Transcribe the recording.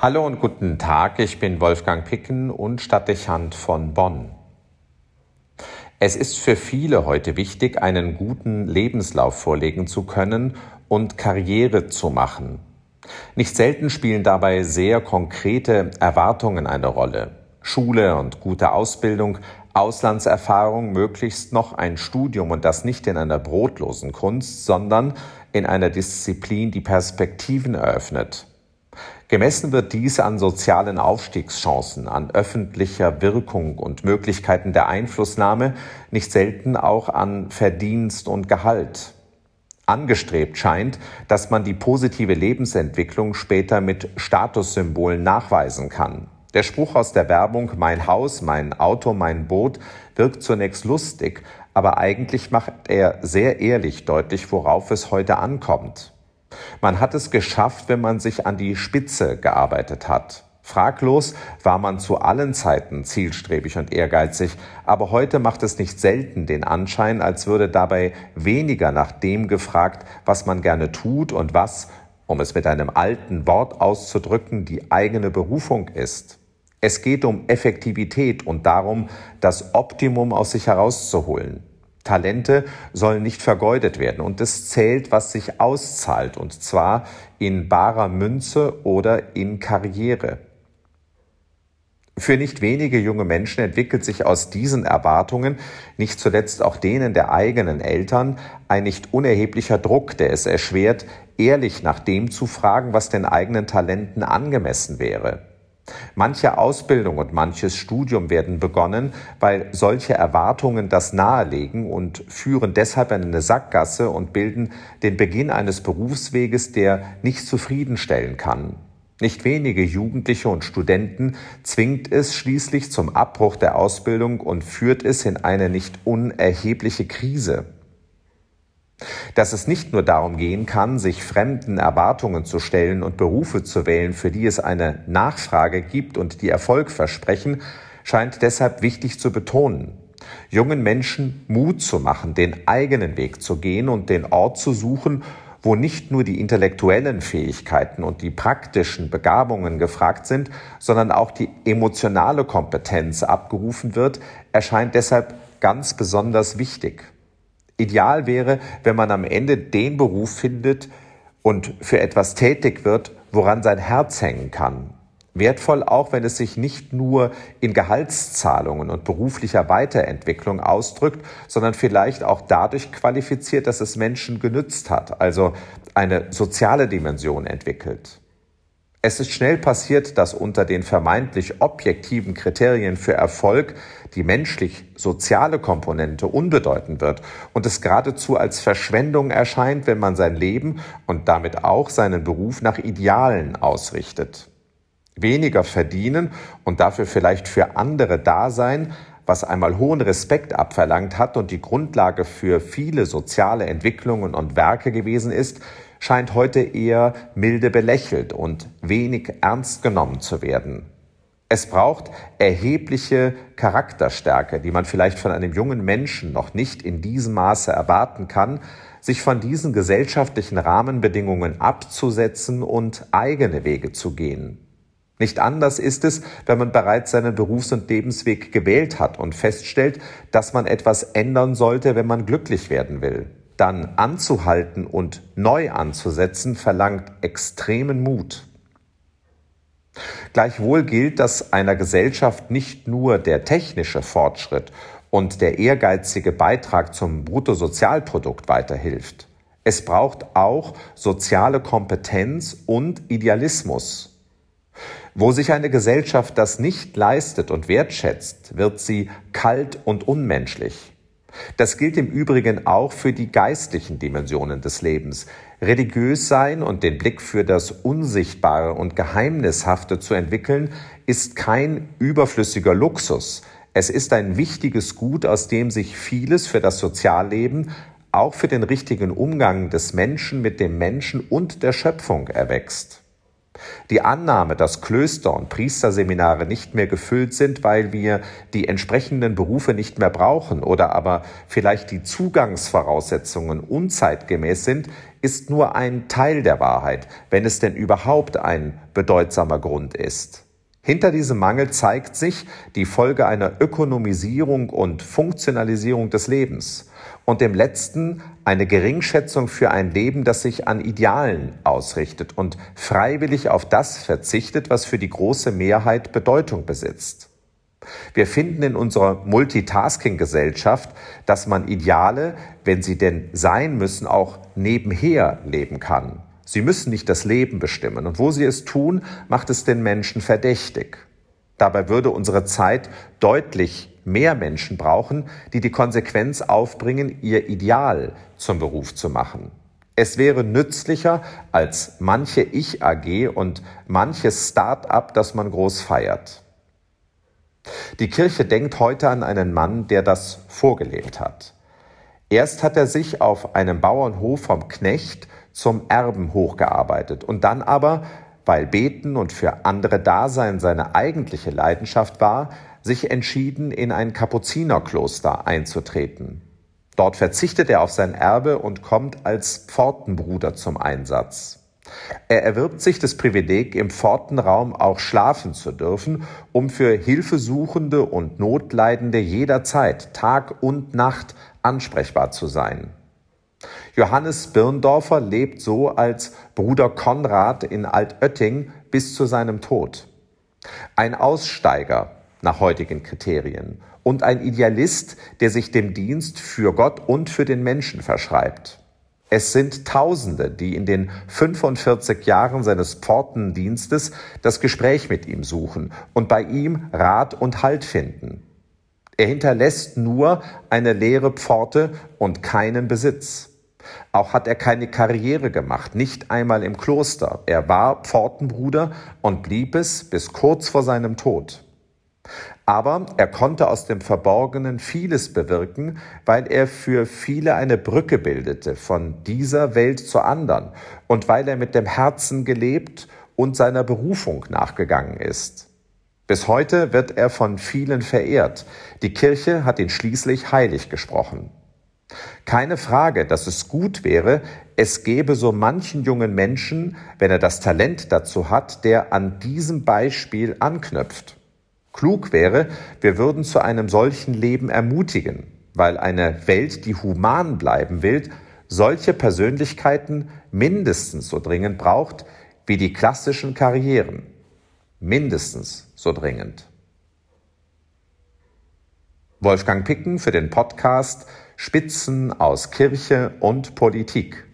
Hallo und guten Tag, ich bin Wolfgang Picken und Stadtdechant von Bonn. Es ist für viele heute wichtig, einen guten Lebenslauf vorlegen zu können und Karriere zu machen. Nicht selten spielen dabei sehr konkrete Erwartungen eine Rolle. Schule und gute Ausbildung, Auslandserfahrung, möglichst noch ein Studium und das nicht in einer brotlosen Kunst, sondern in einer Disziplin, die Perspektiven eröffnet. Gemessen wird dies an sozialen Aufstiegschancen, an öffentlicher Wirkung und Möglichkeiten der Einflussnahme, nicht selten auch an Verdienst und Gehalt. Angestrebt scheint, dass man die positive Lebensentwicklung später mit Statussymbolen nachweisen kann. Der Spruch aus der Werbung Mein Haus, mein Auto, mein Boot wirkt zunächst lustig, aber eigentlich macht er sehr ehrlich deutlich, worauf es heute ankommt. Man hat es geschafft, wenn man sich an die Spitze gearbeitet hat. Fraglos war man zu allen Zeiten zielstrebig und ehrgeizig, aber heute macht es nicht selten den Anschein, als würde dabei weniger nach dem gefragt, was man gerne tut und was, um es mit einem alten Wort auszudrücken, die eigene Berufung ist. Es geht um Effektivität und darum, das Optimum aus sich herauszuholen. Talente sollen nicht vergeudet werden und es zählt, was sich auszahlt und zwar in barer Münze oder in Karriere. Für nicht wenige junge Menschen entwickelt sich aus diesen Erwartungen, nicht zuletzt auch denen der eigenen Eltern, ein nicht unerheblicher Druck, der es erschwert, ehrlich nach dem zu fragen, was den eigenen Talenten angemessen wäre. Manche Ausbildung und manches Studium werden begonnen, weil solche Erwartungen das nahelegen und führen deshalb in eine Sackgasse und bilden den Beginn eines Berufsweges, der nicht zufriedenstellen kann. Nicht wenige Jugendliche und Studenten zwingt es schließlich zum Abbruch der Ausbildung und führt es in eine nicht unerhebliche Krise. Dass es nicht nur darum gehen kann, sich fremden Erwartungen zu stellen und Berufe zu wählen, für die es eine Nachfrage gibt und die Erfolg versprechen, scheint deshalb wichtig zu betonen. Jungen Menschen Mut zu machen, den eigenen Weg zu gehen und den Ort zu suchen, wo nicht nur die intellektuellen Fähigkeiten und die praktischen Begabungen gefragt sind, sondern auch die emotionale Kompetenz abgerufen wird, erscheint deshalb ganz besonders wichtig. Ideal wäre, wenn man am Ende den Beruf findet und für etwas tätig wird, woran sein Herz hängen kann. Wertvoll auch, wenn es sich nicht nur in Gehaltszahlungen und beruflicher Weiterentwicklung ausdrückt, sondern vielleicht auch dadurch qualifiziert, dass es Menschen genützt hat, also eine soziale Dimension entwickelt. Es ist schnell passiert, dass unter den vermeintlich objektiven Kriterien für Erfolg die menschlich-soziale Komponente unbedeutend wird und es geradezu als Verschwendung erscheint, wenn man sein Leben und damit auch seinen Beruf nach Idealen ausrichtet. Weniger verdienen und dafür vielleicht für andere da sein, was einmal hohen Respekt abverlangt hat und die Grundlage für viele soziale Entwicklungen und Werke gewesen ist, scheint heute eher milde belächelt und wenig ernst genommen zu werden. Es braucht erhebliche Charakterstärke, die man vielleicht von einem jungen Menschen noch nicht in diesem Maße erwarten kann, sich von diesen gesellschaftlichen Rahmenbedingungen abzusetzen und eigene Wege zu gehen. Nicht anders ist es, wenn man bereits seinen Berufs- und Lebensweg gewählt hat und feststellt, dass man etwas ändern sollte, wenn man glücklich werden will dann anzuhalten und neu anzusetzen, verlangt extremen Mut. Gleichwohl gilt, dass einer Gesellschaft nicht nur der technische Fortschritt und der ehrgeizige Beitrag zum Bruttosozialprodukt weiterhilft. Es braucht auch soziale Kompetenz und Idealismus. Wo sich eine Gesellschaft das nicht leistet und wertschätzt, wird sie kalt und unmenschlich. Das gilt im Übrigen auch für die geistlichen Dimensionen des Lebens. Religiös sein und den Blick für das Unsichtbare und Geheimnishafte zu entwickeln, ist kein überflüssiger Luxus. Es ist ein wichtiges Gut, aus dem sich vieles für das Sozialleben, auch für den richtigen Umgang des Menschen mit dem Menschen und der Schöpfung erwächst. Die Annahme, dass Klöster und Priesterseminare nicht mehr gefüllt sind, weil wir die entsprechenden Berufe nicht mehr brauchen oder aber vielleicht die Zugangsvoraussetzungen unzeitgemäß sind, ist nur ein Teil der Wahrheit, wenn es denn überhaupt ein bedeutsamer Grund ist. Hinter diesem Mangel zeigt sich die Folge einer Ökonomisierung und Funktionalisierung des Lebens und dem letzten eine Geringschätzung für ein Leben, das sich an Idealen ausrichtet und freiwillig auf das verzichtet, was für die große Mehrheit Bedeutung besitzt. Wir finden in unserer Multitasking-Gesellschaft, dass man Ideale, wenn sie denn sein müssen, auch nebenher leben kann. Sie müssen nicht das Leben bestimmen. Und wo sie es tun, macht es den Menschen verdächtig. Dabei würde unsere Zeit deutlich mehr Menschen brauchen, die die Konsequenz aufbringen, ihr Ideal zum Beruf zu machen. Es wäre nützlicher als manche Ich-AG und manches Start-up, das man groß feiert. Die Kirche denkt heute an einen Mann, der das vorgelebt hat. Erst hat er sich auf einem Bauernhof vom Knecht zum Erben hochgearbeitet und dann aber, weil Beten und für andere Dasein seine eigentliche Leidenschaft war, sich entschieden, in ein Kapuzinerkloster einzutreten. Dort verzichtet er auf sein Erbe und kommt als Pfortenbruder zum Einsatz. Er erwirbt sich das Privileg, im Pfortenraum auch schlafen zu dürfen, um für Hilfesuchende und Notleidende jederzeit, Tag und Nacht ansprechbar zu sein. Johannes Birndorfer lebt so als Bruder Konrad in Altötting bis zu seinem Tod. Ein Aussteiger nach heutigen Kriterien und ein Idealist, der sich dem Dienst für Gott und für den Menschen verschreibt. Es sind Tausende, die in den 45 Jahren seines Pfortendienstes das Gespräch mit ihm suchen und bei ihm Rat und Halt finden. Er hinterlässt nur eine leere Pforte und keinen Besitz. Auch hat er keine Karriere gemacht, nicht einmal im Kloster. Er war Pfortenbruder und blieb es bis kurz vor seinem Tod. Aber er konnte aus dem Verborgenen vieles bewirken, weil er für viele eine Brücke bildete von dieser Welt zur anderen und weil er mit dem Herzen gelebt und seiner Berufung nachgegangen ist. Bis heute wird er von vielen verehrt. Die Kirche hat ihn schließlich heilig gesprochen. Keine Frage, dass es gut wäre, es gäbe so manchen jungen Menschen, wenn er das Talent dazu hat, der an diesem Beispiel anknüpft. Klug wäre, wir würden zu einem solchen Leben ermutigen, weil eine Welt, die human bleiben will, solche Persönlichkeiten mindestens so dringend braucht wie die klassischen Karrieren mindestens so dringend. Wolfgang Picken für den Podcast Spitzen aus Kirche und Politik.